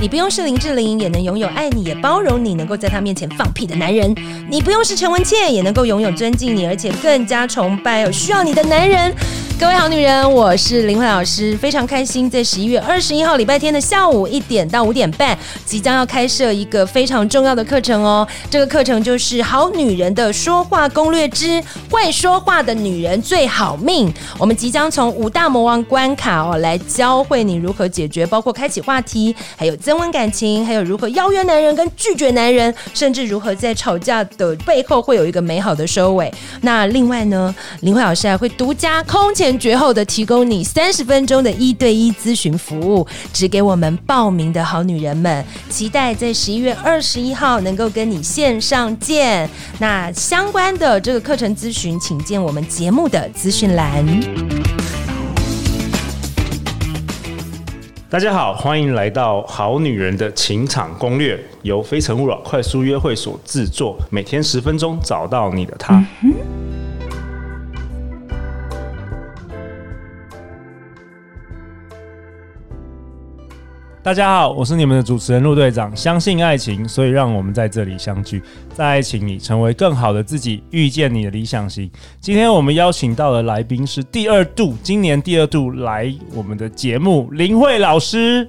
你不用是林志玲，也能拥有爱你也包容你，能够在他面前放屁的男人。你不用是陈文茜，也能够拥有尊敬你，而且更加崇拜有需要你的男人。各位好女人，我是林慧老师，非常开心，在十一月二十一号礼拜天的下午一点到五点半，即将要开设一个非常重要的课程哦。这个课程就是《好女人的说话攻略之会说话的女人最好命》。我们即将从五大魔王关卡哦，来教会你如何解决，包括开启话题，还有增温感情，还有如何邀约男人跟拒绝男人，甚至如何在吵架的背后会有一个美好的收尾。那另外呢，林慧老师还会独家空前。绝后的提供你三十分钟的一对一咨询服务，只给我们报名的好女人们，期待在十一月二十一号能够跟你线上见。那相关的这个课程咨询，请见我们节目的资讯栏。大家好，欢迎来到《好女人的情场攻略》，由非诚勿扰快速约会所制作，每天十分钟，找到你的他。嗯大家好，我是你们的主持人陆队长。相信爱情，所以让我们在这里相聚，在爱情里成为更好的自己，遇见你的理想型。今天我们邀请到的来宾是第二度，今年第二度来我们的节目，林慧老师。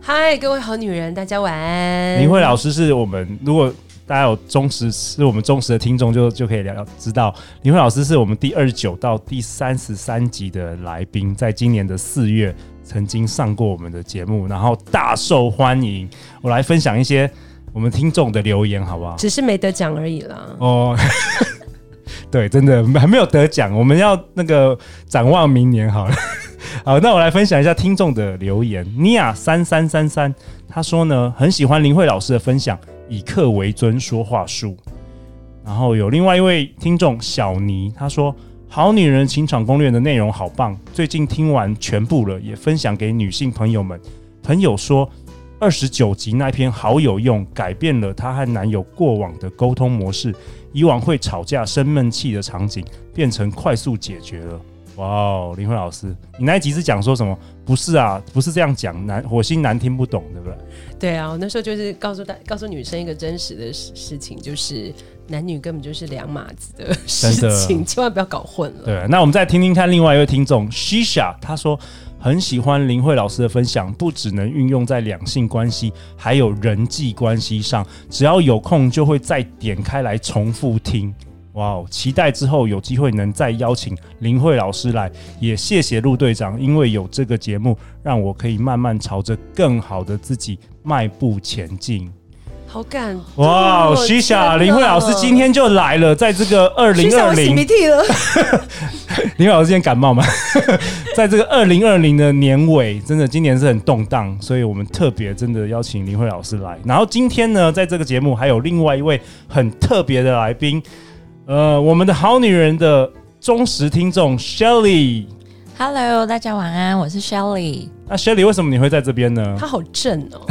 嗨，各位好女人，大家晚安。林慧老师是我们，如果大家有忠实，是我们忠实的听众，就就可以聊聊知道，林慧老师是我们第二十九到第三十三集的来宾，在今年的四月。曾经上过我们的节目，然后大受欢迎。我来分享一些我们听众的留言，好不好？只是没得奖而已啦。哦，对，真的还没有得奖，我们要那个展望明年好了。好，那我来分享一下听众的留言。尼亚三三三三，他说呢，很喜欢林慧老师的分享，以客为尊说话术。然后有另外一位听众小尼，他说。好女人情场攻略的内容好棒，最近听完全部了，也分享给女性朋友们。朋友说二十九集那篇好有用，改变了她和男友过往的沟通模式，以往会吵架生闷气的场景变成快速解决了。哇哦，林慧老师，你那一集是讲说什么？不是啊，不是这样讲，男火星男听不懂，对不对？对啊，我那时候就是告诉大告诉女生一个真实的事事情，就是。男女根本就是两码子的事情，千万不要搞混了。对，那我们再听听看另外一位听众 Shisha，他说很喜欢林慧老师的分享，不只能运用在两性关系，还有人际关系上，只要有空就会再点开来重复听。哇哦，期待之后有机会能再邀请林慧老师来，也谢谢陆队长，因为有这个节目，让我可以慢慢朝着更好的自己迈步前进。好感哇！徐霞林慧老师今天就来了，在这个二零二零，林慧老师今天感冒吗？在这个二零二零的年尾，真的今年是很动荡，所以我们特别真的邀请林慧老师来。然后今天呢，在这个节目还有另外一位很特别的来宾，呃，我们的好女人的忠实听众 Shelly。Hello，大家晚安，我是 Shelly。那 Shelly 为什么你会在这边呢？她好正哦。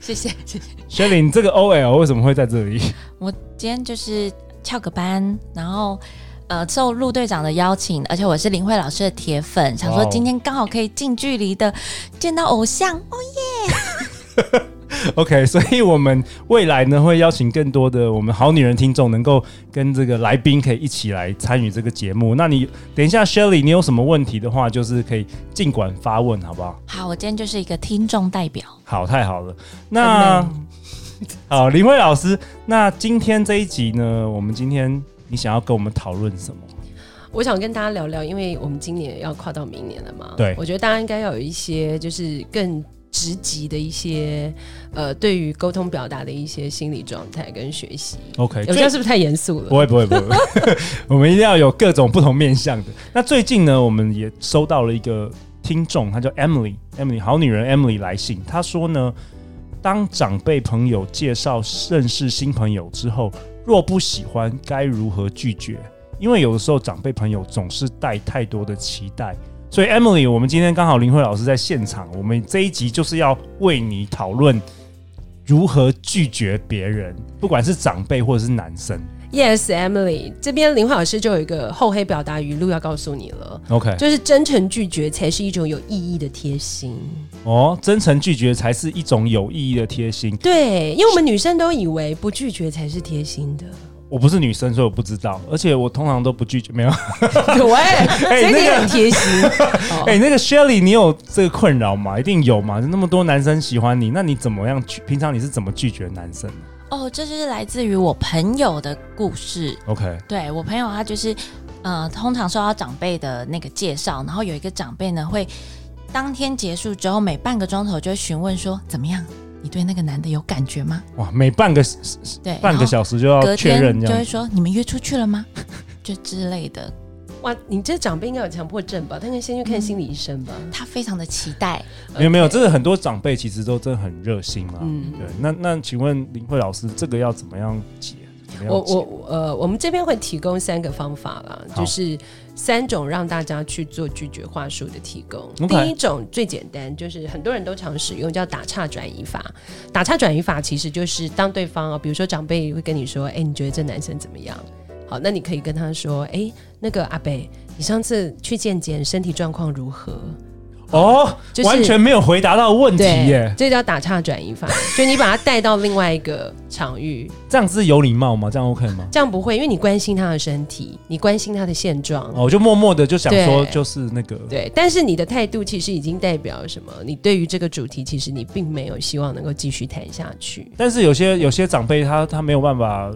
谢谢谢谢，Shelly，你这个 OL 为什么会在这里？我今天就是翘个班，然后呃受陆队长的邀请，而且我是林慧老师的铁粉，想说今天刚好可以近距离的见到偶像，哦耶！OK，所以我们未来呢会邀请更多的我们好女人听众，能够跟这个来宾可以一起来参与这个节目。那你等一下，Shelly，你有什么问题的话，就是可以尽管发问，好不好？好，我今天就是一个听众代表。好，太好了。那 好，林慧老师，那今天这一集呢，我们今天你想要跟我们讨论什么？我想跟大家聊聊，因为我们今年要跨到明年了嘛。对，我觉得大家应该要有一些就是更。职级的一些呃，对于沟通表达的一些心理状态跟学习。OK，我觉得是不是太严肃了？不会不会不会，我们一定要有各种不同面向的。那最近呢，我们也收到了一个听众，他叫 Emily，Emily 好女人 Emily 来信，她说呢，当长辈朋友介绍认识新朋友之后，若不喜欢，该如何拒绝？因为有的时候长辈朋友总是带太多的期待。所以，Emily，我们今天刚好林慧老师在现场，我们这一集就是要为你讨论如何拒绝别人，不管是长辈或者是男生。Yes, Emily，这边林慧老师就有一个厚黑表达语录要告诉你了。OK，就是真诚拒绝才是一种有意义的贴心。哦，真诚拒绝才是一种有意义的贴心。对，因为我们女生都以为不拒绝才是贴心的。我不是女生，所以我不知道。而且我通常都不拒绝，没有。对，哎，所以你很贴心。哎，那个 Shelly，你有这个困扰吗？一定有嘛？那么多男生喜欢你，那你怎么样拒？平常你是怎么拒绝男生？哦，这就是来自于我朋友的故事。OK，对，我朋友他就是，呃，通常受到长辈的那个介绍，然后有一个长辈呢会当天结束之后，每半个钟头就会询问说怎么样，你对那个男的有感觉吗？哇，每半个对半个小时就要确认，就会说你们约出去了吗？就之类的。哇，你这长辈应该有强迫症吧？他应该先去看心理医生吧？他非常的期待。没有没有，这是很多长辈其实都真的很热心啊。嗯，对。那那请问林慧老师，这个要怎么样解？我我呃，我们这边会提供三个方法啦，就是三种让大家去做拒绝话术的提供。第一种最简单，就是很多人都常使用，叫打岔转移法。打岔转移法其实就是当对方啊，比如说长辈会跟你说：“哎，你觉得这男生怎么样？”好，那你可以跟他说：“哎，那个阿北，你上次去见见，身体状况如何？”哦，就是、完全没有回答到问题耶！这叫打岔转移法，就你把他带到另外一个场域，这样子有礼貌吗？这样 OK 吗？这样不会，因为你关心他的身体，你关心他的现状。哦，就默默的就想说，就是那个对，但是你的态度其实已经代表什么？你对于这个主题，其实你并没有希望能够继续谈下去。但是有些有些长辈，他他没有办法。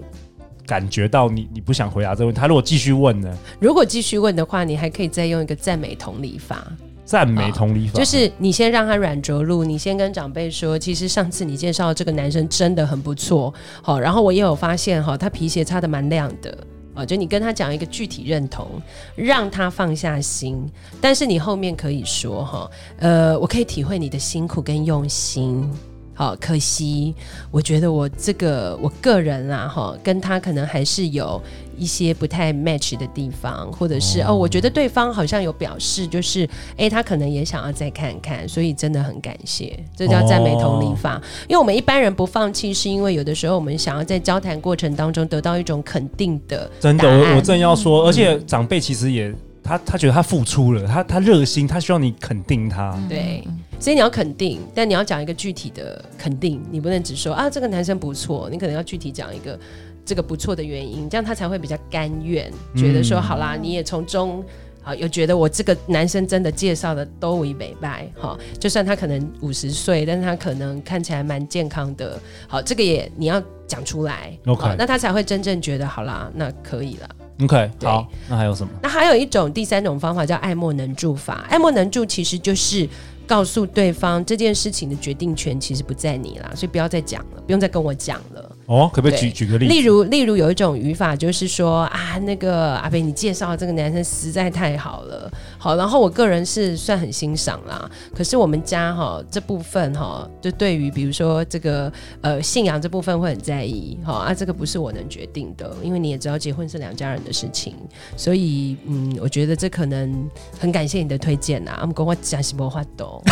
感觉到你你不想回答这个问题，他如果继续问呢？如果继续问的话，你还可以再用一个赞美同理法。赞美同理法、哦、就是你先让他软着陆，你先跟长辈说，其实上次你介绍这个男生真的很不错，好，然后我也有发现哈，他皮鞋擦的蛮亮的，啊，就你跟他讲一个具体认同，让他放下心，但是你后面可以说哈，呃，我可以体会你的辛苦跟用心。好，可惜，我觉得我这个我个人啊，哈，跟他可能还是有一些不太 match 的地方，或者是哦，哦，我觉得对方好像有表示，就是哎，他可能也想要再看看，所以真的很感谢，这叫赞美同理法。哦、因为我们一般人不放弃，是因为有的时候我们想要在交谈过程当中得到一种肯定的。真的，我我正要说，嗯、而且长辈其实也。他他觉得他付出了，他他热心，他希望你肯定他。对，所以你要肯定，但你要讲一个具体的肯定，你不能只说啊这个男生不错，你可能要具体讲一个这个不错的原因，这样他才会比较甘愿，觉得说、嗯、好啦，你也从中好又觉得我这个男生真的介绍的都为美白哈，就算他可能五十岁，但是他可能看起来蛮健康的，好，这个也你要讲出来，OK，那他才会真正觉得好啦，那可以了。OK，好，那还有什么？那还有一种第三种方法叫爱莫能助法。爱莫能助其实就是告诉对方这件事情的决定权其实不在你啦，所以不要再讲了，不用再跟我讲了。哦，可不可以举举个例子？例如，例如有一种语法就是说啊，那个阿北，你介绍的这个男生实在太好了，好，然后我个人是算很欣赏啦。可是我们家哈这部分哈，就对于比如说这个呃信仰这部分会很在意，哈啊，这个不是我能决定的，因为你也知道结婚是两家人的事情，所以嗯，我觉得这可能很感谢你的推荐呐。我们跟我讲什么话都，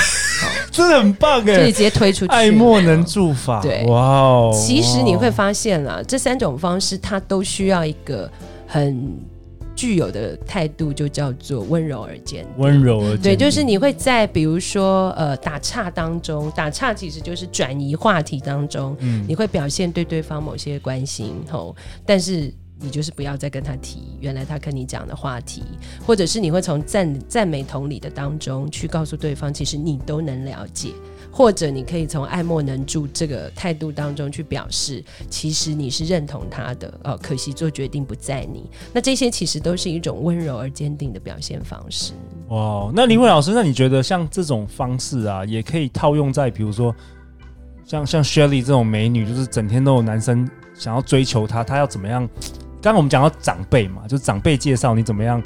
真的很棒哎，直接推出去，爱莫能助法，对，哇哦，其实你。会发现啦，这三种方式它都需要一个很具有的态度，就叫做温柔而坚。定。温柔而坚。定，对，就是你会在比如说呃打岔当中，打岔其实就是转移话题当中，嗯，你会表现对对方某些关心，吼，但是你就是不要再跟他提原来他跟你讲的话题，或者是你会从赞赞美同理的当中去告诉对方，其实你都能了解。或者你可以从爱莫能助这个态度当中去表示，其实你是认同他的哦。可惜做决定不在你。那这些其实都是一种温柔而坚定的表现方式。哇，那林慧老师，那你觉得像这种方式啊，也可以套用在比如说像像 Shelly 这种美女，就是整天都有男生想要追求她，她要怎么样？刚刚我们讲到长辈嘛，就长辈介绍你怎么样，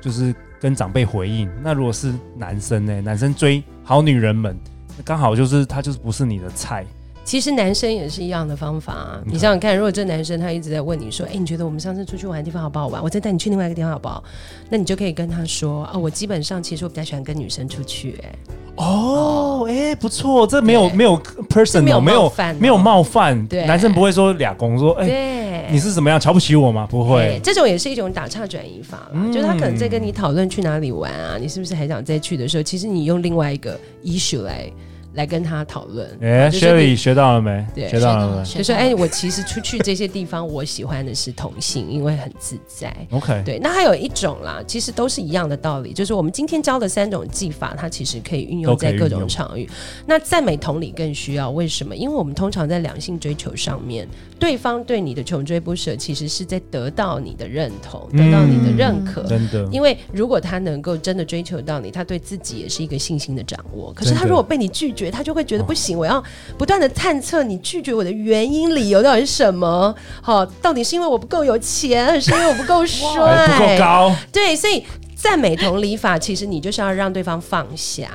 就是跟长辈回应。那如果是男生呢？男生追好女人们。刚好就是他就是不是你的菜，其实男生也是一样的方法啊。你想想看，如果这男生他一直在问你说：“哎，你觉得我们上次出去玩的地方好不好玩？我再带你去另外一个地方好不好？”那你就可以跟他说：“哦，我基本上其实我比较喜欢跟女生出去。”哎，哦，哎，不错，这没有没有 person，没有没有没有冒犯，对，男生不会说俩公说：“哎，你是怎么样瞧不起我吗？”不会，这种也是一种打岔转移法嗯。就是他可能在跟你讨论去哪里玩啊，你是不是还想再去的时候，其实你用另外一个 issue 来。来跟他讨论，哎，Shelly 学到了没？对，学到了没？就说，哎，我其实出去这些地方，我喜欢的是同性，因为很自在。OK，对。那还有一种啦，其实都是一样的道理，就是我们今天教的三种技法，它其实可以运用在各种场域。那赞美同理更需要，为什么？因为我们通常在两性追求上面，对方对你的穷追不舍，其实是在得到你的认同，得到你的认可。真的。因为如果他能够真的追求到你，他对自己也是一个信心的掌握。可是他如果被你拒绝，他就会觉得不行，我要不断的探测你拒绝我的原因、理由到底是什么？好，到底是因为我不够有钱，还是因为我不够帅、不够高？对，所以赞美同理法，其实你就是要让对方放下。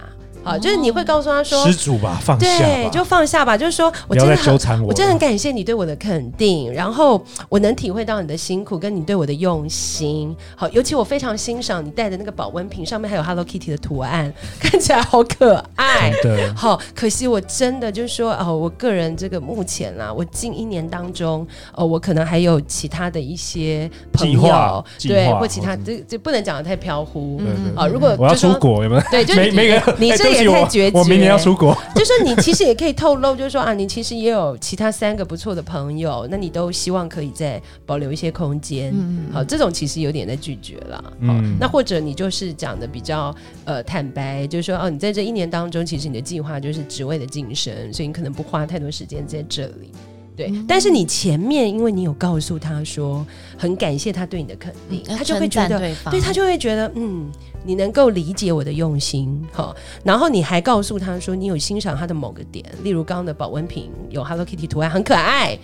好，就是你会告诉他说：“失主吧，放下吧，对，就放下吧。”就是说我真的很，我，我真的很感谢你对我的肯定，然后我能体会到你的辛苦，跟你对我的用心。好，尤其我非常欣赏你带的那个保温瓶，上面还有 Hello Kitty 的图案，看起来好可爱。对，好，可惜我真的就是说，哦，我个人这个目前啦，我近一年当中，哦，我可能还有其他的一些朋友，对，或其他这这不能讲的太飘忽。嗯，好，如果我要出国，有没有？对，就没没个你这。也太决绝，我明年要出国。就是你其实也可以透露，就是说啊，你其实也有其他三个不错的朋友，那你都希望可以再保留一些空间。嗯，好，这种其实有点在拒绝了。嗯，那或者你就是讲的比较呃坦白，就是说哦，你在这一年当中，其实你的计划就是职位的晋升，所以你可能不花太多时间在这里。对，但是你前面因为你有告诉他说很感谢他对你的肯定，他就会觉得，对，他就会觉得嗯。你能够理解我的用心，好，然后你还告诉他说你有欣赏他的某个点，例如刚刚的保温瓶有 Hello Kitty 图案，很可爱。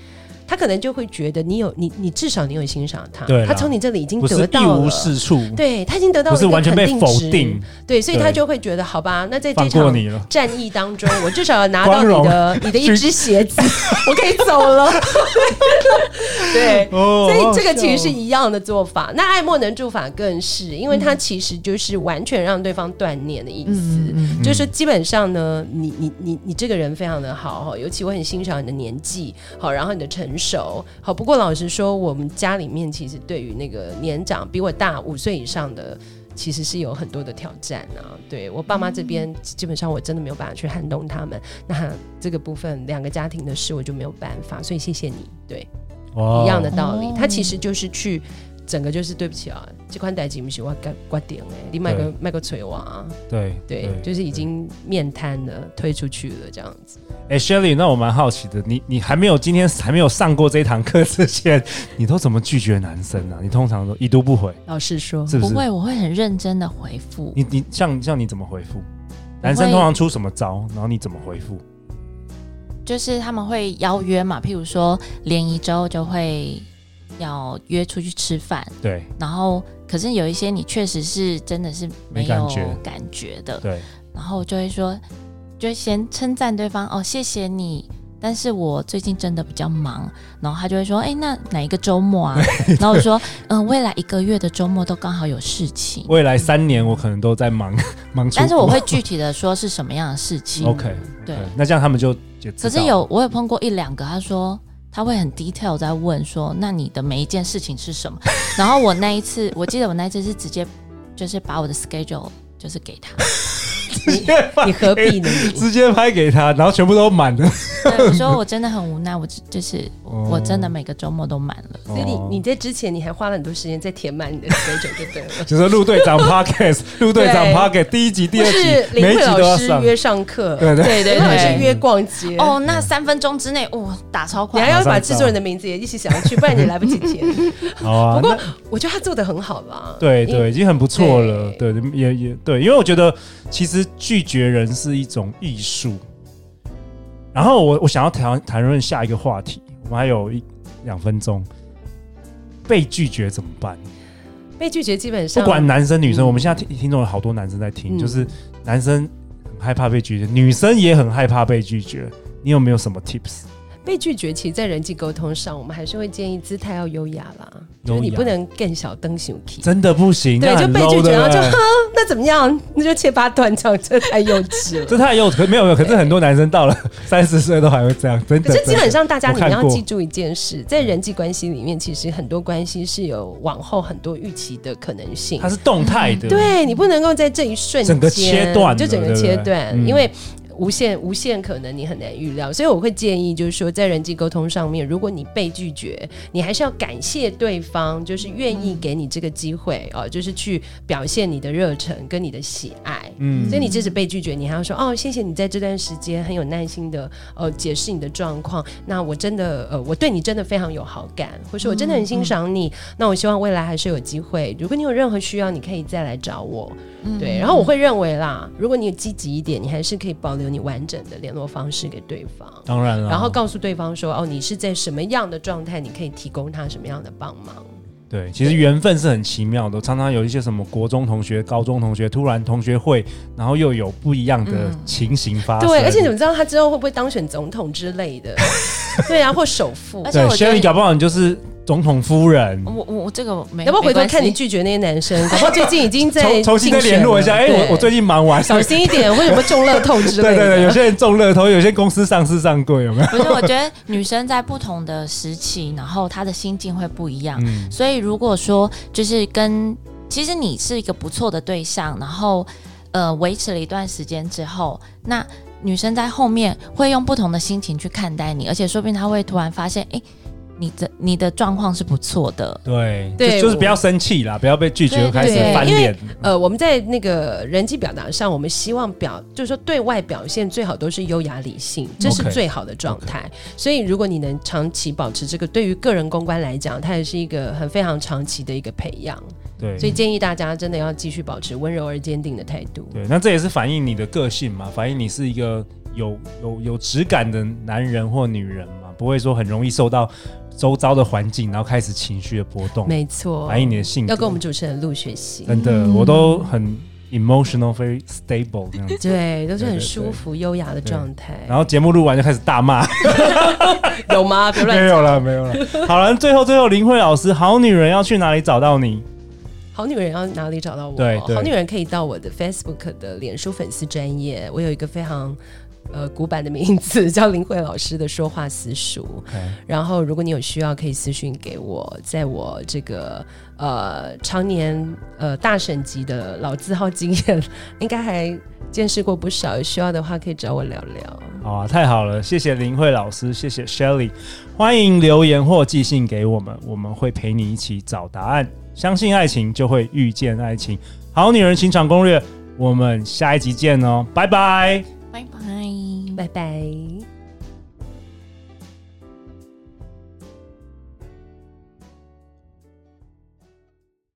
他可能就会觉得你有你你至少你有欣赏他，他从你这里已经得到了，一无是处，对他已经得到了，不是完全被否定，对，所以他就会觉得好吧，那在这场战役当中，我至少要拿到你的你的一只鞋子，我可以走了，对，所以这个其实是一样的做法。那爱莫能助法更是，因为他其实就是完全让对方断念的意思，就是说基本上呢，你你你你这个人非常的好哈，尤其我很欣赏你的年纪好，然后你的成。熟好，不过老实说，我们家里面其实对于那个年长比我大五岁以上的，其实是有很多的挑战啊。对我爸妈这边，基本上我真的没有办法去撼动他们。那这个部分，两个家庭的事，我就没有办法。所以谢谢你，对，一样的道理，他其实就是去。整个就是对不起啊，这款代金不是我决决定的，你卖个卖个锤娃，对对，就是已经面瘫了，推出去了这样子。哎，Shelly，那我蛮好奇的，你你还没有今天还没有上过这堂课之前，你都怎么拒绝男生呢？你通常都已读不回？老实说，是不是？不会，我会很认真的回复。你你像像你怎么回复？男生通常出什么招？然后你怎么回复？就是他们会邀约嘛，譬如说连一周就会。要约出去吃饭，对，然后可是有一些你确实是真的是没有感觉。的，对，然后就会说，就先称赞对方哦，谢谢你，但是我最近真的比较忙，然后他就会说，哎，那哪一个周末啊？然后我说，嗯，未来一个月的周末都刚好有事情，未来三年我可能都在忙 忙，但是我会具体的说是什么样的事情，OK，对，那这样他们就就可是有我有碰过一两个，他说。他会很 detail 在问说，那你的每一件事情是什么？然后我那一次，我记得我那一次是直接就是把我的 schedule 就是给他。你你何必呢？直接拍给他，然后全部都满了。对，我说我真的很无奈，我就是我真的每个周末都满了。所以你你在之前你还花了很多时间在填满你的 schedule 就对了。就是陆队长 podcast，陆队长 podcast 第一集、第二集，每一集都要上。约上课，对对对，或者是约逛街。哦，那三分钟之内，哇，打超快。你还要把制作人的名字也一起想上去，不然你来不及填。好啊。不过我觉得他做的很好吧。对对，已经很不错了。对，也也对，因为我觉得其实拒绝人是一种艺术，然后我我想要谈谈论下一个话题，我们还有一两分钟，被拒绝怎么办？被拒绝基本上不管男生女生，嗯、我们现在听听众有好多男生在听，嗯、就是男生很害怕被拒绝，女生也很害怕被拒绝，你有没有什么 tips？被拒绝，其实，在人际沟通上，我们还是会建议姿态要优雅啦，就是你不能更小灯小 key，真的不行。对，就被拒绝了，就哼，那怎么样？那就切八段这样，这太幼稚了。这太幼稚，没有没有，可是很多男生到了 三十岁都还会这样，真的。可是基本上，大家你们要记住一件事，在人际关系里面，其实很多关系是有往后很多预期的可能性，它是动态的。对，你不能够在这一瞬间整个切断，就整个切断，嗯、因为。无限无限可能，你很难预料，所以我会建议，就是说，在人际沟通上面，如果你被拒绝，你还是要感谢对方，就是愿意给你这个机会哦，就是去表现你的热忱跟你的喜爱。嗯，所以你即使被拒绝，你还要说哦，谢谢你在这段时间很有耐心的呃解释你的状况。那我真的呃，我对你真的非常有好感，或是我真的很欣赏你。嗯嗯、那我希望未来还是有机会，如果你有任何需要，你可以再来找我。嗯、对，然后我会认为啦，如果你有积极一点，你还是可以保留。你完整的联络方式给对方，当然了，然后告诉对方说：“哦，你是在什么样的状态？你可以提供他什么样的帮忙？”对，其实缘分是很奇妙的，常常有一些什么国中同学、高中同学，突然同学会，然后又有不一样的情形发生。对，而且你们知道他之后会不会当选总统之类的？对啊，或首富。而且我觉得你搞不好你就是。总统夫人，我我我这个没，要不要回头看你拒绝那些男生？然后最近已经在 重重新再联络一下。哎，我我最近忙完，小心一点，会有没有中乐透之类的？对对对，有些人中乐透，有些公司上市上柜，有没有？不是，我觉得女生在不同的时期，然后她的心境会不一样。嗯，所以如果说就是跟其实你是一个不错的对象，然后呃维持了一段时间之后，那女生在后面会用不同的心情去看待你，而且说不定她会突然发现，哎。你的你的状况是不错的，对对，就是不要生气啦，不要被拒绝开始翻脸。呃，我们在那个人际表达上，我们希望表就是说对外表现最好都是优雅理性，这是最好的状态。Okay, okay. 所以如果你能长期保持这个，对于个人公关来讲，它也是一个很非常长期的一个培养。对，所以建议大家真的要继续保持温柔而坚定的态度。对，那这也是反映你的个性嘛，反映你是一个有有有质感的男人或女人嘛，不会说很容易受到。周遭的环境，然后开始情绪的波动，没错，反映你的性格。要跟我们主持人录学习，真的，嗯、我都很 emotional，very stable 这样子，对，都是很舒服、优雅的状态。然后节目录完就开始大骂，有吗？别乱没有了，没有了。好了，最后最后，林慧老师，好女人要去哪里找到你？好女人要哪里找到我？对，对，好女人可以到我的 Facebook 的脸书粉丝专业，我有一个非常。呃，古板的名字叫林慧老师的说话私塾。然后，如果你有需要，可以私讯给我。在我这个呃常年呃大省级的老字号经验，应该还见识过不少。有需要的话，可以找我聊聊。好啊，太好了，谢谢林慧老师，谢谢 Shelly，欢迎留言或寄信给我们，我们会陪你一起找答案。相信爱情，就会遇见爱情。好女人情场攻略，我们下一集见哦，拜拜。拜拜，拜拜。